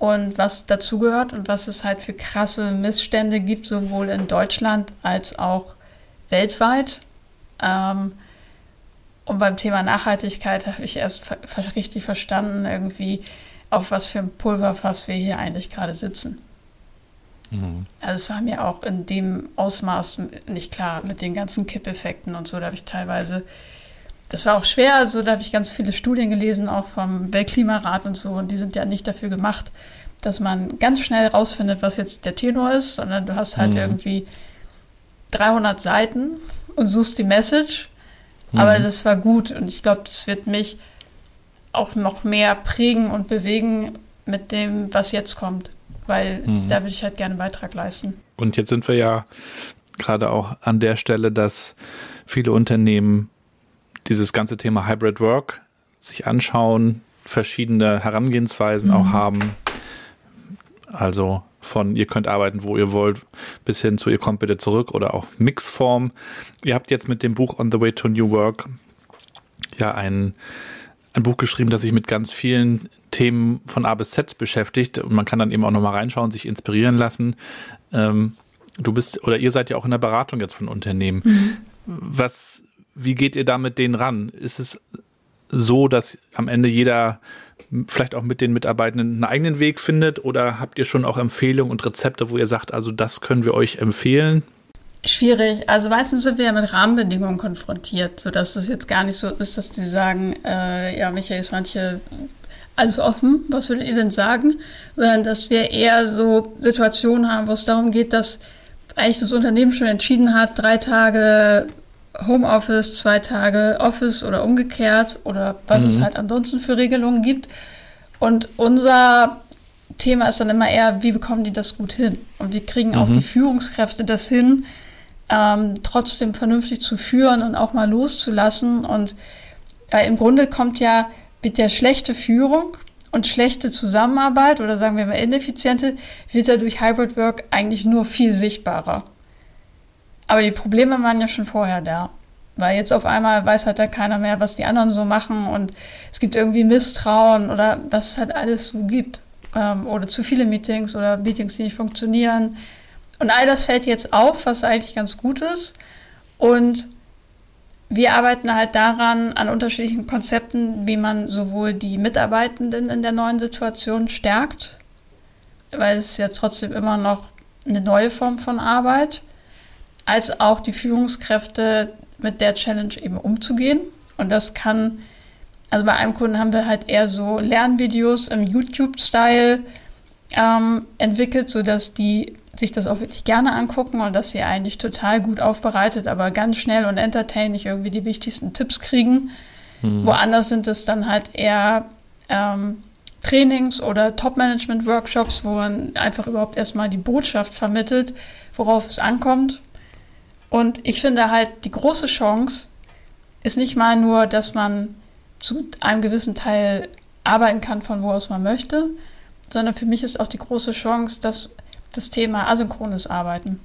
und was dazugehört und was es halt für krasse Missstände gibt, sowohl in Deutschland als auch weltweit. Ähm, und beim Thema Nachhaltigkeit habe ich erst richtig verstanden, irgendwie, auf was für ein Pulverfass wir hier eigentlich gerade sitzen. Mhm. Also es war mir auch in dem Ausmaß nicht klar mit den ganzen Kippeffekten und so. Da habe ich teilweise, das war auch schwer, also da habe ich ganz viele Studien gelesen, auch vom Weltklimarat und so. Und die sind ja nicht dafür gemacht, dass man ganz schnell rausfindet, was jetzt der Tenor ist, sondern du hast halt mhm. irgendwie 300 Seiten und suchst die Message. Aber mhm. das war gut und ich glaube, das wird mich auch noch mehr prägen und bewegen mit dem, was jetzt kommt weil mhm. da würde ich halt gerne einen Beitrag leisten. Und jetzt sind wir ja gerade auch an der Stelle, dass viele Unternehmen dieses ganze Thema Hybrid Work sich anschauen, verschiedene Herangehensweisen mhm. auch haben. Also von ihr könnt arbeiten, wo ihr wollt, bis hin zu ihr kommt bitte zurück oder auch Mixform. Ihr habt jetzt mit dem Buch On the Way to New Work ja ein, ein Buch geschrieben, das sich mit ganz vielen Themen von A bis Z beschäftigt und man kann dann eben auch nochmal reinschauen, sich inspirieren lassen. Ähm, du bist oder ihr seid ja auch in der Beratung jetzt von Unternehmen. Mhm. Was, wie geht ihr da mit denen ran? Ist es so, dass am Ende jeder vielleicht auch mit den Mitarbeitenden einen eigenen Weg findet oder habt ihr schon auch Empfehlungen und Rezepte, wo ihr sagt, also das können wir euch empfehlen? Schwierig. Also meistens sind wir ja mit Rahmenbedingungen konfrontiert, sodass es jetzt gar nicht so ist, dass die sagen, äh, ja, Michael, manche alles offen, was würdet ihr denn sagen? Sondern dass wir eher so Situationen haben, wo es darum geht, dass eigentlich das Unternehmen schon entschieden hat, drei Tage Homeoffice, zwei Tage Office oder umgekehrt oder was mhm. es halt ansonsten für Regelungen gibt. Und unser Thema ist dann immer eher, wie bekommen die das gut hin? Und wie kriegen auch mhm. die Führungskräfte das hin, ähm, trotzdem vernünftig zu führen und auch mal loszulassen. Und äh, im Grunde kommt ja wird ja schlechte Führung und schlechte Zusammenarbeit oder sagen wir mal ineffiziente, wird ja durch Hybrid Work eigentlich nur viel sichtbarer. Aber die Probleme waren ja schon vorher da. Weil jetzt auf einmal weiß halt da keiner mehr, was die anderen so machen und es gibt irgendwie Misstrauen oder was es halt alles so gibt. Ähm, oder zu viele Meetings oder Meetings, die nicht funktionieren. Und all das fällt jetzt auf, was eigentlich ganz gut ist. Und wir arbeiten halt daran, an unterschiedlichen Konzepten, wie man sowohl die Mitarbeitenden in der neuen Situation stärkt, weil es ja trotzdem immer noch eine neue Form von Arbeit, als auch die Führungskräfte mit der Challenge eben umzugehen. Und das kann, also bei einem Kunden haben wir halt eher so Lernvideos im YouTube-Style ähm, entwickelt, sodass die sich das auch wirklich gerne angucken und dass sie eigentlich total gut aufbereitet, aber ganz schnell und entertaining irgendwie die wichtigsten Tipps kriegen. Mhm. Woanders sind es dann halt eher ähm, Trainings oder Top-Management-Workshops, wo man einfach überhaupt erstmal die Botschaft vermittelt, worauf es ankommt. Und ich finde halt, die große Chance ist nicht mal nur, dass man zu einem gewissen Teil arbeiten kann, von wo aus man möchte, sondern für mich ist auch die große Chance, dass das Thema asynchrones Arbeiten.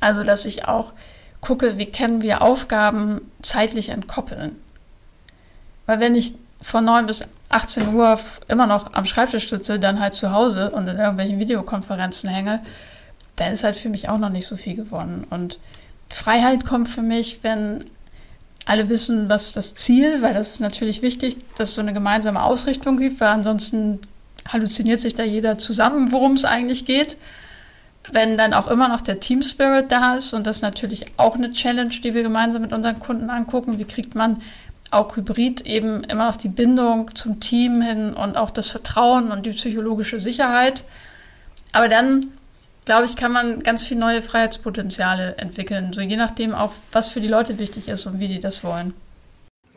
Also, dass ich auch gucke, wie können wir Aufgaben zeitlich entkoppeln. Weil wenn ich von 9 bis 18 Uhr immer noch am Schreibtisch sitze, dann halt zu Hause und in irgendwelchen Videokonferenzen hänge, dann ist halt für mich auch noch nicht so viel gewonnen. Und Freiheit kommt für mich, wenn alle wissen, was das Ziel, weil das ist natürlich wichtig, dass es so eine gemeinsame Ausrichtung gibt, weil ansonsten halluziniert sich da jeder zusammen, worum es eigentlich geht. Wenn dann auch immer noch der Team Spirit da ist und das ist natürlich auch eine Challenge, die wir gemeinsam mit unseren Kunden angucken, wie kriegt man auch hybrid eben immer noch die Bindung zum Team hin und auch das Vertrauen und die psychologische Sicherheit. Aber dann, glaube ich, kann man ganz viele neue Freiheitspotenziale entwickeln, so je nachdem auch, was für die Leute wichtig ist und wie die das wollen.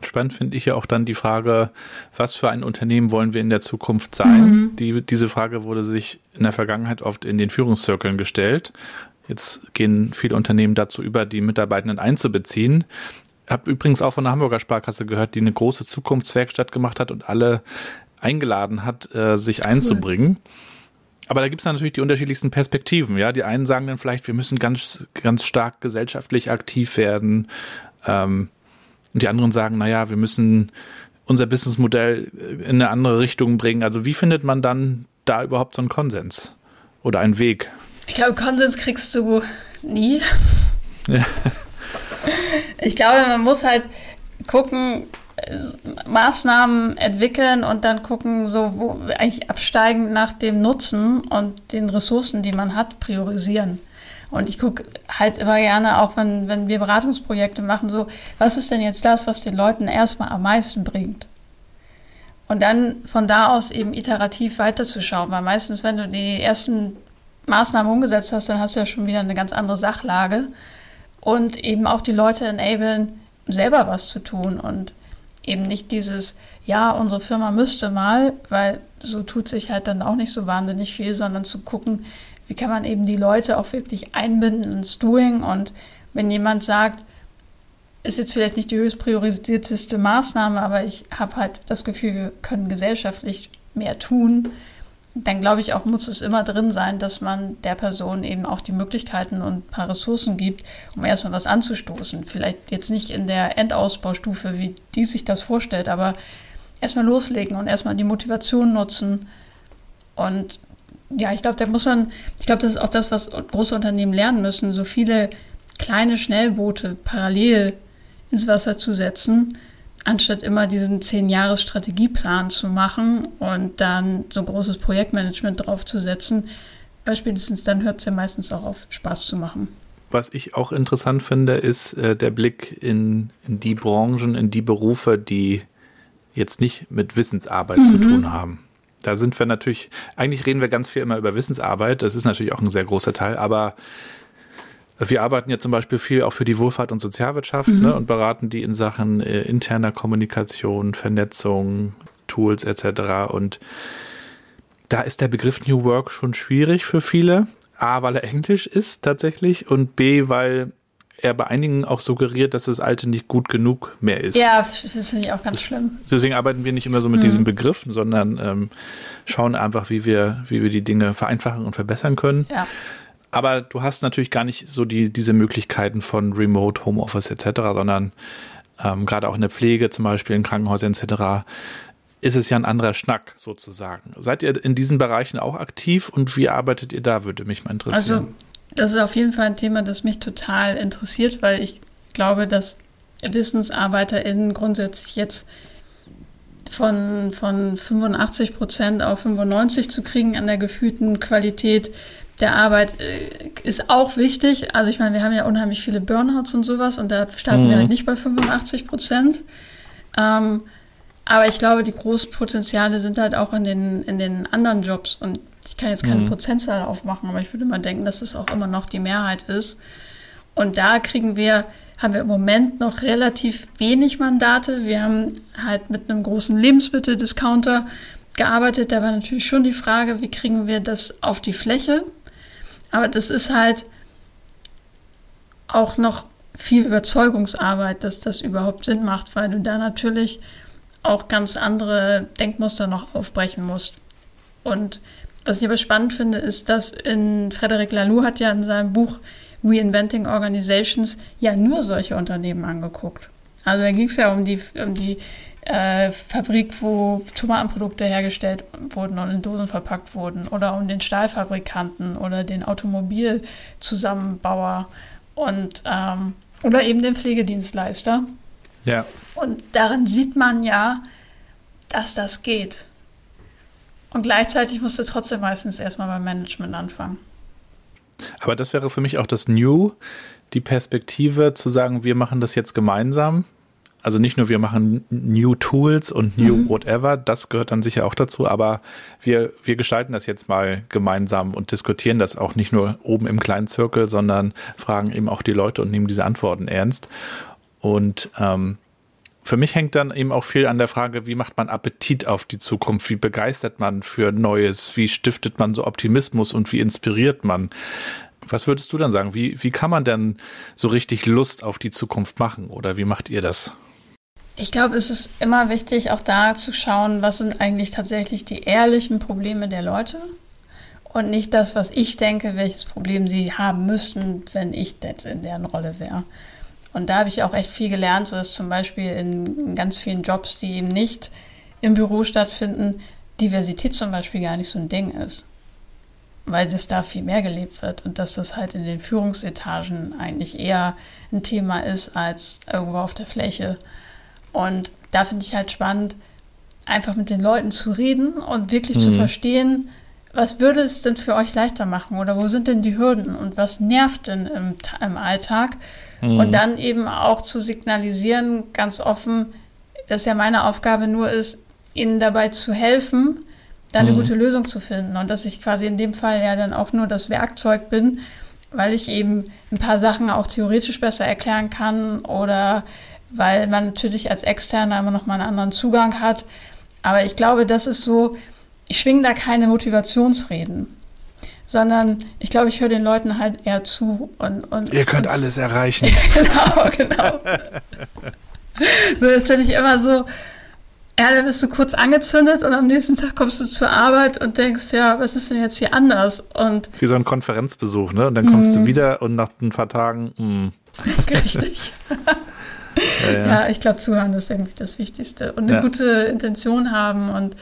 Spannend finde ich ja auch dann die Frage, was für ein Unternehmen wollen wir in der Zukunft sein? Mhm. Die, diese Frage wurde sich in der Vergangenheit oft in den Führungszirkeln gestellt. Jetzt gehen viele Unternehmen dazu über, die Mitarbeitenden einzubeziehen. Ich habe übrigens auch von der Hamburger Sparkasse gehört, die eine große Zukunftswerkstatt gemacht hat und alle eingeladen hat, äh, sich cool. einzubringen. Aber da gibt es natürlich die unterschiedlichsten Perspektiven. Ja, die einen sagen dann vielleicht, wir müssen ganz, ganz stark gesellschaftlich aktiv werden. Ähm, und die anderen sagen, naja, wir müssen unser Businessmodell in eine andere Richtung bringen. Also wie findet man dann da überhaupt so einen Konsens oder einen Weg? Ich glaube, Konsens kriegst du nie. Ja. Ich glaube, man muss halt gucken, Maßnahmen entwickeln und dann gucken, so wo eigentlich absteigen nach dem Nutzen und den Ressourcen, die man hat, priorisieren. Und ich gucke halt immer gerne, auch wenn, wenn wir Beratungsprojekte machen, so, was ist denn jetzt das, was den Leuten erstmal am meisten bringt? Und dann von da aus eben iterativ weiterzuschauen, weil meistens, wenn du die ersten Maßnahmen umgesetzt hast, dann hast du ja schon wieder eine ganz andere Sachlage und eben auch die Leute enablen, selber was zu tun und eben nicht dieses, ja, unsere Firma müsste mal, weil so tut sich halt dann auch nicht so wahnsinnig viel, sondern zu gucken, wie kann man eben die Leute auch wirklich einbinden ins Doing. Und wenn jemand sagt, ist jetzt vielleicht nicht die höchst priorisierteste Maßnahme, aber ich habe halt das Gefühl, wir können gesellschaftlich mehr tun, dann glaube ich auch, muss es immer drin sein, dass man der Person eben auch die Möglichkeiten und ein paar Ressourcen gibt, um erstmal was anzustoßen. Vielleicht jetzt nicht in der Endausbaustufe, wie die sich das vorstellt, aber erstmal loslegen und erstmal die Motivation nutzen. Und ja, ich glaube, da muss man, ich glaube, das ist auch das, was große Unternehmen lernen müssen, so viele kleine Schnellboote parallel ins Wasser zu setzen, anstatt immer diesen zehn-Jahres-Strategieplan zu machen und dann so ein großes Projektmanagement draufzusetzen, weil spätestens dann hört es ja meistens auch auf, Spaß zu machen. Was ich auch interessant finde, ist äh, der Blick in, in, die Branchen, in die Berufe, die jetzt nicht mit Wissensarbeit mhm. zu tun haben. Da sind wir natürlich, eigentlich reden wir ganz viel immer über Wissensarbeit, das ist natürlich auch ein sehr großer Teil, aber wir arbeiten ja zum Beispiel viel auch für die Wohlfahrt und Sozialwirtschaft mhm. ne, und beraten die in Sachen äh, interner Kommunikation, Vernetzung, Tools etc. Und da ist der Begriff New Work schon schwierig für viele. A, weil er Englisch ist tatsächlich und B, weil er bei einigen auch suggeriert, dass das Alte nicht gut genug mehr ist. Ja, das finde ich auch ganz schlimm. Deswegen arbeiten wir nicht immer so mit mhm. diesen Begriffen, sondern ähm, schauen einfach, wie wir, wie wir die Dinge vereinfachen und verbessern können. Ja. Aber du hast natürlich gar nicht so die, diese Möglichkeiten von Remote, Homeoffice etc., sondern ähm, gerade auch in der Pflege, zum Beispiel in Krankenhäusern etc., ist es ja ein anderer Schnack sozusagen. Seid ihr in diesen Bereichen auch aktiv und wie arbeitet ihr da, würde mich mal interessieren. Also, das ist auf jeden Fall ein Thema, das mich total interessiert, weil ich glaube, dass WissensarbeiterInnen grundsätzlich jetzt von, von 85 Prozent auf 95 zu kriegen an der gefühlten Qualität der Arbeit äh, ist auch wichtig. Also ich meine, wir haben ja unheimlich viele Burnouts und sowas und da starten mhm. wir halt nicht bei 85 Prozent. Ähm, aber ich glaube, die großen Potenziale sind halt auch in den, in den anderen Jobs. Und ich kann jetzt keine mhm. Prozentzahl aufmachen, aber ich würde mal denken, dass es auch immer noch die Mehrheit ist. Und da kriegen wir, haben wir im Moment noch relativ wenig Mandate. Wir haben halt mit einem großen Lebensmitteldiscounter gearbeitet. Da war natürlich schon die Frage, wie kriegen wir das auf die Fläche? Aber das ist halt auch noch viel Überzeugungsarbeit, dass das überhaupt Sinn macht, weil du da natürlich auch ganz andere Denkmuster noch aufbrechen musst. Und was ich aber spannend finde, ist, dass in Frederic Laloux hat ja in seinem Buch Reinventing Organizations ja nur solche Unternehmen angeguckt. Also da ging es ja um die, um die äh, Fabrik, wo Tomatenprodukte hergestellt wurden und in Dosen verpackt wurden oder um den Stahlfabrikanten oder den Automobilzusammenbauer und ähm, oder eben den Pflegedienstleister. Ja. Und darin sieht man ja, dass das geht. Und gleichzeitig musst du trotzdem meistens erstmal beim Management anfangen. Aber das wäre für mich auch das New, die Perspektive zu sagen, wir machen das jetzt gemeinsam also nicht nur wir machen New Tools und New mhm. Whatever, das gehört dann sicher auch dazu, aber wir, wir gestalten das jetzt mal gemeinsam und diskutieren das auch nicht nur oben im kleinen Zirkel, sondern fragen eben auch die Leute und nehmen diese Antworten ernst. Und ähm, für mich hängt dann eben auch viel an der Frage, wie macht man Appetit auf die Zukunft, wie begeistert man für Neues, wie stiftet man so Optimismus und wie inspiriert man. Was würdest du dann sagen? Wie, wie kann man denn so richtig Lust auf die Zukunft machen oder wie macht ihr das? Ich glaube, es ist immer wichtig, auch da zu schauen, was sind eigentlich tatsächlich die ehrlichen Probleme der Leute und nicht das, was ich denke, welches Problem sie haben müssten, wenn ich jetzt in deren Rolle wäre. Und da habe ich auch echt viel gelernt, so dass zum Beispiel in ganz vielen Jobs, die eben nicht im Büro stattfinden, Diversität zum Beispiel gar nicht so ein Ding ist. Weil das da viel mehr gelebt wird und dass das halt in den Führungsetagen eigentlich eher ein Thema ist als irgendwo auf der Fläche. Und da finde ich halt spannend, einfach mit den Leuten zu reden und wirklich mhm. zu verstehen, was würde es denn für euch leichter machen oder wo sind denn die Hürden und was nervt denn im, im Alltag? Mhm. Und dann eben auch zu signalisieren, ganz offen, dass ja meine Aufgabe nur ist, ihnen dabei zu helfen, da eine mhm. gute Lösung zu finden. Und dass ich quasi in dem Fall ja dann auch nur das Werkzeug bin, weil ich eben ein paar Sachen auch theoretisch besser erklären kann oder weil man natürlich als Externer immer noch mal einen anderen Zugang hat. Aber ich glaube, das ist so, ich schwinge da keine Motivationsreden, sondern ich glaube, ich höre den Leuten halt eher zu. Und, und Ihr könnt und, alles erreichen. genau, genau. so, das finde ich immer so, ja, dann bist du kurz angezündet und am nächsten Tag kommst du zur Arbeit und denkst, ja, was ist denn jetzt hier anders? Und Wie so ein Konferenzbesuch, ne? Und dann kommst mm. du mhm. wieder und nach ein paar Tagen. Mm. Richtig. ja, ja. ja, ich glaube, zuhören ist irgendwie das Wichtigste. Und eine gute Intention haben und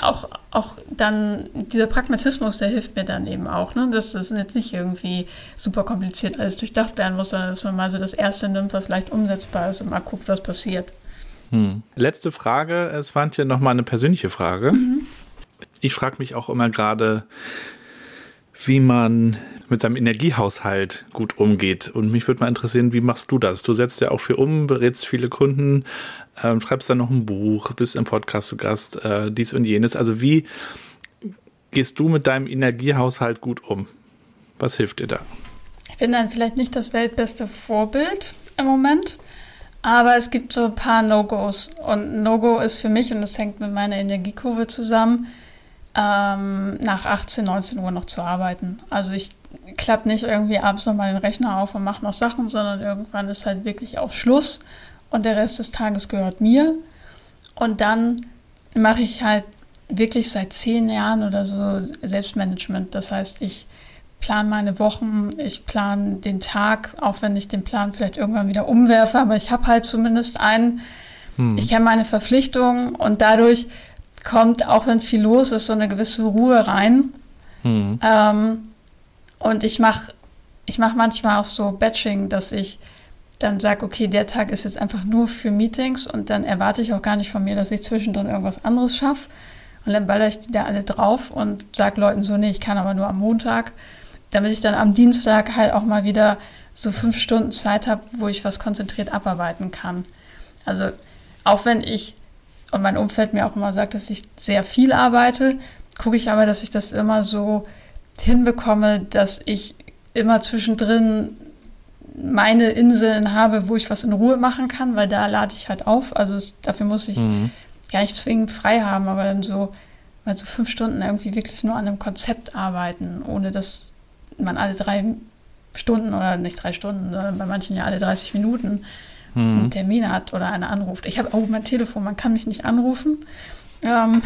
auch, auch dann dieser Pragmatismus, der hilft mir dann eben auch, ne? dass das jetzt nicht irgendwie super kompliziert alles durchdacht werden muss, sondern dass man mal so das Erste nimmt, was leicht umsetzbar ist und mal guckt, was passiert. Hm. Letzte Frage, es war hier nochmal eine persönliche Frage. Mhm. Ich frage mich auch immer gerade, wie man mit seinem Energiehaushalt gut umgeht. Und mich würde mal interessieren, wie machst du das? Du setzt ja auch viel um, berätst viele Kunden, ähm, schreibst dann noch ein Buch, bist im Podcast zu Gast, äh, dies und jenes. Also wie gehst du mit deinem Energiehaushalt gut um? Was hilft dir da? Ich bin dann vielleicht nicht das weltbeste Vorbild im Moment, aber es gibt so ein paar No-Gos. Und No-Go ist für mich, und das hängt mit meiner Energiekurve zusammen, ähm, nach 18, 19 Uhr noch zu arbeiten. Also ich klappe nicht irgendwie abends nochmal den Rechner auf und mache noch Sachen, sondern irgendwann ist halt wirklich auf Schluss und der Rest des Tages gehört mir. Und dann mache ich halt wirklich seit zehn Jahren oder so Selbstmanagement. Das heißt, ich plane meine Wochen, ich plane den Tag, auch wenn ich den Plan vielleicht irgendwann wieder umwerfe, aber ich habe halt zumindest einen. Hm. Ich kenne meine Verpflichtungen und dadurch kommt, auch wenn viel los ist, so eine gewisse Ruhe rein. Hm. Ähm, und ich mache ich mach manchmal auch so Batching, dass ich dann sage, okay, der Tag ist jetzt einfach nur für Meetings und dann erwarte ich auch gar nicht von mir, dass ich zwischendrin irgendwas anderes schaffe. Und dann baller ich die da alle drauf und sage Leuten so, nee, ich kann aber nur am Montag, damit ich dann am Dienstag halt auch mal wieder so fünf Stunden Zeit habe, wo ich was konzentriert abarbeiten kann. Also auch wenn ich und mein Umfeld mir auch immer sagt, dass ich sehr viel arbeite, gucke ich aber, dass ich das immer so hinbekomme, dass ich immer zwischendrin meine Inseln habe, wo ich was in Ruhe machen kann, weil da lade ich halt auf. Also es, dafür muss ich mhm. gar nicht zwingend frei haben, aber dann so mal so fünf Stunden irgendwie wirklich nur an einem Konzept arbeiten, ohne dass man alle drei Stunden oder nicht drei Stunden, sondern bei manchen ja alle 30 Minuten mhm. einen Termin hat oder einer anruft. Ich habe auch mein Telefon, man kann mich nicht anrufen. Ähm,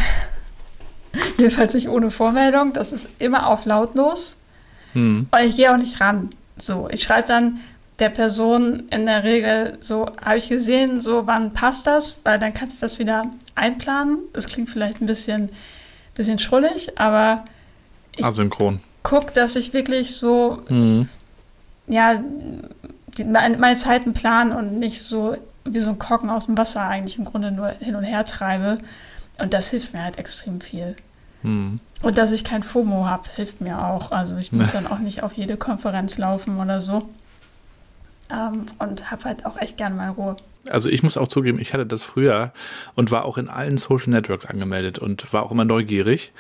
jedenfalls nicht ohne Vormeldung. Das ist immer auf lautlos. Mhm. Und ich gehe auch nicht ran. So, ich schreibe dann der Person in der Regel so, habe ich gesehen, so wann passt das, weil dann kannst du das wieder einplanen. Das klingt vielleicht ein bisschen, bisschen schrullig, aber ich Asynchron. guck, dass ich wirklich so, mhm. ja, die, meine, Zeiten plan und nicht so wie so ein Kocken aus dem Wasser eigentlich im Grunde nur hin und her treibe. Und das hilft mir halt extrem viel. Mhm. Und dass ich kein FOMO habe, hilft mir auch. Also ich muss dann auch nicht auf jede Konferenz laufen oder so. Ähm, und habe halt auch echt gerne meine Ruhe. Also ich muss auch zugeben, ich hatte das früher und war auch in allen Social Networks angemeldet und war auch immer neugierig.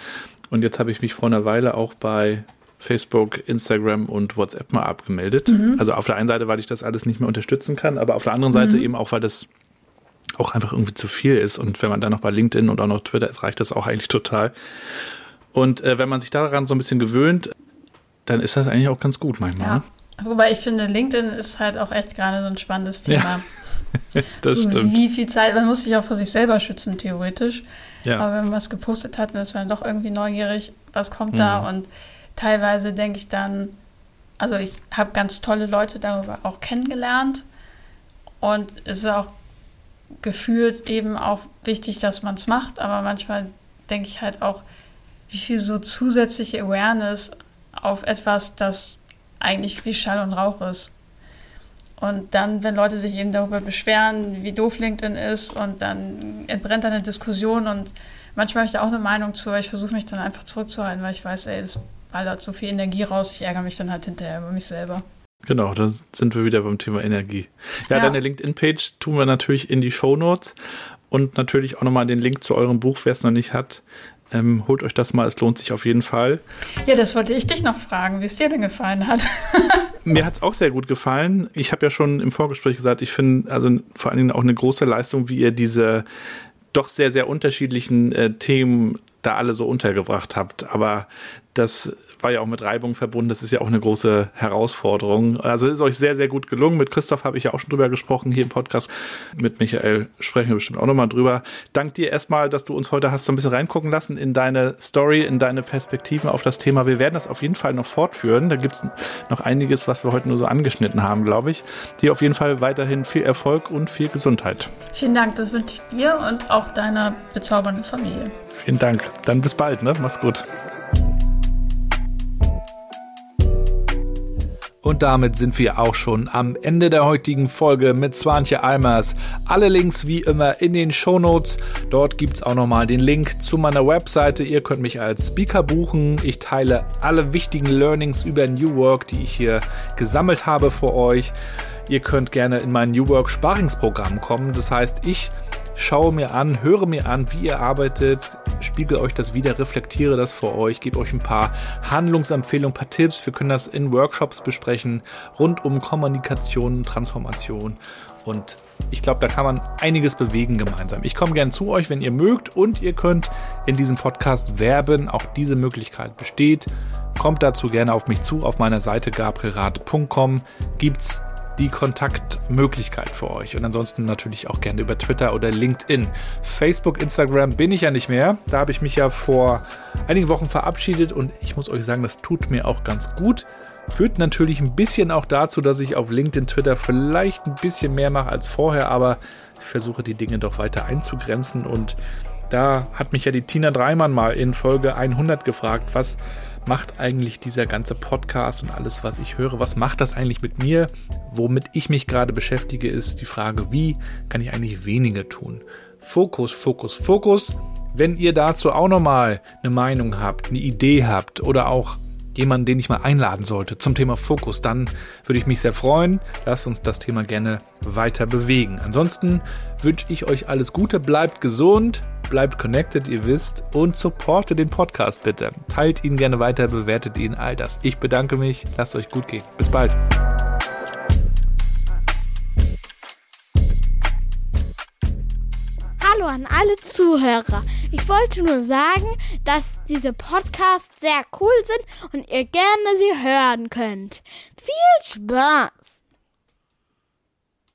Und jetzt habe ich mich vor einer Weile auch bei Facebook, Instagram und WhatsApp mal abgemeldet. Mhm. Also auf der einen Seite, weil ich das alles nicht mehr unterstützen kann, aber auf der anderen Seite mhm. eben auch, weil das auch einfach irgendwie zu viel ist. Und wenn man dann noch bei LinkedIn und auch noch Twitter ist, reicht das auch eigentlich total. Und äh, wenn man sich daran so ein bisschen gewöhnt, dann ist das eigentlich auch ganz gut manchmal. Ja. Wobei ich finde, LinkedIn ist halt auch echt gerade so ein spannendes Thema. Ja. das so, stimmt. Wie viel Zeit, man muss sich auch vor sich selber schützen, theoretisch. Ja. Aber wenn man was gepostet hat, dann ist man doch irgendwie neugierig, was kommt mhm. da. Und teilweise denke ich dann, also ich habe ganz tolle Leute darüber auch kennengelernt. Und es ist auch gefühlt eben auch wichtig, dass man es macht, aber manchmal denke ich halt auch, wie viel so zusätzliche Awareness auf etwas, das eigentlich wie Schall und Rauch ist. Und dann, wenn Leute sich eben darüber beschweren, wie doof LinkedIn ist, und dann entbrennt eine Diskussion und manchmal habe ich da auch eine Meinung zu, aber ich versuche mich dann einfach zurückzuhalten, weil ich weiß, ey, das ballert so viel Energie raus, ich ärgere mich dann halt hinterher über mich selber. Genau, da sind wir wieder beim Thema Energie. Ja, ja. deine LinkedIn-Page tun wir natürlich in die Show Notes und natürlich auch nochmal den Link zu eurem Buch, wer es noch nicht hat. Ähm, holt euch das mal, es lohnt sich auf jeden Fall. Ja, das wollte ich dich noch fragen, wie es dir denn gefallen hat. Mir hat es auch sehr gut gefallen. Ich habe ja schon im Vorgespräch gesagt, ich finde also vor allen Dingen auch eine große Leistung, wie ihr diese doch sehr, sehr unterschiedlichen äh, Themen da alle so untergebracht habt. Aber das war ja auch mit Reibung verbunden. Das ist ja auch eine große Herausforderung. Also ist euch sehr, sehr gut gelungen. Mit Christoph habe ich ja auch schon drüber gesprochen hier im Podcast. Mit Michael sprechen wir bestimmt auch nochmal drüber. Dank dir erstmal, dass du uns heute hast so ein bisschen reingucken lassen in deine Story, in deine Perspektiven auf das Thema. Wir werden das auf jeden Fall noch fortführen. Da gibt es noch einiges, was wir heute nur so angeschnitten haben, glaube ich. Dir auf jeden Fall weiterhin viel Erfolg und viel Gesundheit. Vielen Dank, das wünsche ich dir und auch deiner bezaubernden Familie. Vielen Dank. Dann bis bald, ne? Mach's gut. Und damit sind wir auch schon am Ende der heutigen Folge mit Swantje Almers. Alle Links wie immer in den Shownotes. Dort gibt's auch nochmal den Link zu meiner Webseite. Ihr könnt mich als Speaker buchen. Ich teile alle wichtigen Learnings über New Work, die ich hier gesammelt habe für euch. Ihr könnt gerne in mein New Work Sparingsprogramm kommen. Das heißt, ich schaue mir an, höre mir an, wie ihr arbeitet, spiegel euch das wieder, reflektiere das vor euch, gebe euch ein paar Handlungsempfehlungen, ein paar Tipps. Wir können das in Workshops besprechen, rund um Kommunikation, Transformation. Und ich glaube, da kann man einiges bewegen gemeinsam. Ich komme gerne zu euch, wenn ihr mögt und ihr könnt in diesem Podcast werben. Auch diese Möglichkeit besteht. Kommt dazu gerne auf mich zu. Auf meiner Seite gabrielrad.com gibt's die Kontaktmöglichkeit für euch. Und ansonsten natürlich auch gerne über Twitter oder LinkedIn. Facebook, Instagram bin ich ja nicht mehr. Da habe ich mich ja vor einigen Wochen verabschiedet und ich muss euch sagen, das tut mir auch ganz gut. Führt natürlich ein bisschen auch dazu, dass ich auf LinkedIn, Twitter vielleicht ein bisschen mehr mache als vorher, aber ich versuche die Dinge doch weiter einzugrenzen und da hat mich ja die Tina Dreimann mal in Folge 100 gefragt, was macht eigentlich dieser ganze Podcast und alles, was ich höre, was macht das eigentlich mit mir? Womit ich mich gerade beschäftige, ist die Frage, wie kann ich eigentlich weniger tun? Fokus, Fokus, Fokus. Wenn ihr dazu auch nochmal eine Meinung habt, eine Idee habt oder auch jemanden, den ich mal einladen sollte zum Thema Fokus, dann würde ich mich sehr freuen. Lasst uns das Thema gerne weiter bewegen. Ansonsten wünsche ich euch alles Gute, bleibt gesund, bleibt connected, ihr wisst, und supportet den Podcast bitte. Teilt ihn gerne weiter, bewertet ihn, all das. Ich bedanke mich, lasst euch gut gehen. Bis bald. Hallo an alle Zuhörer. Ich wollte nur sagen, dass diese Podcasts sehr cool sind und ihr gerne sie hören könnt. Viel Spaß!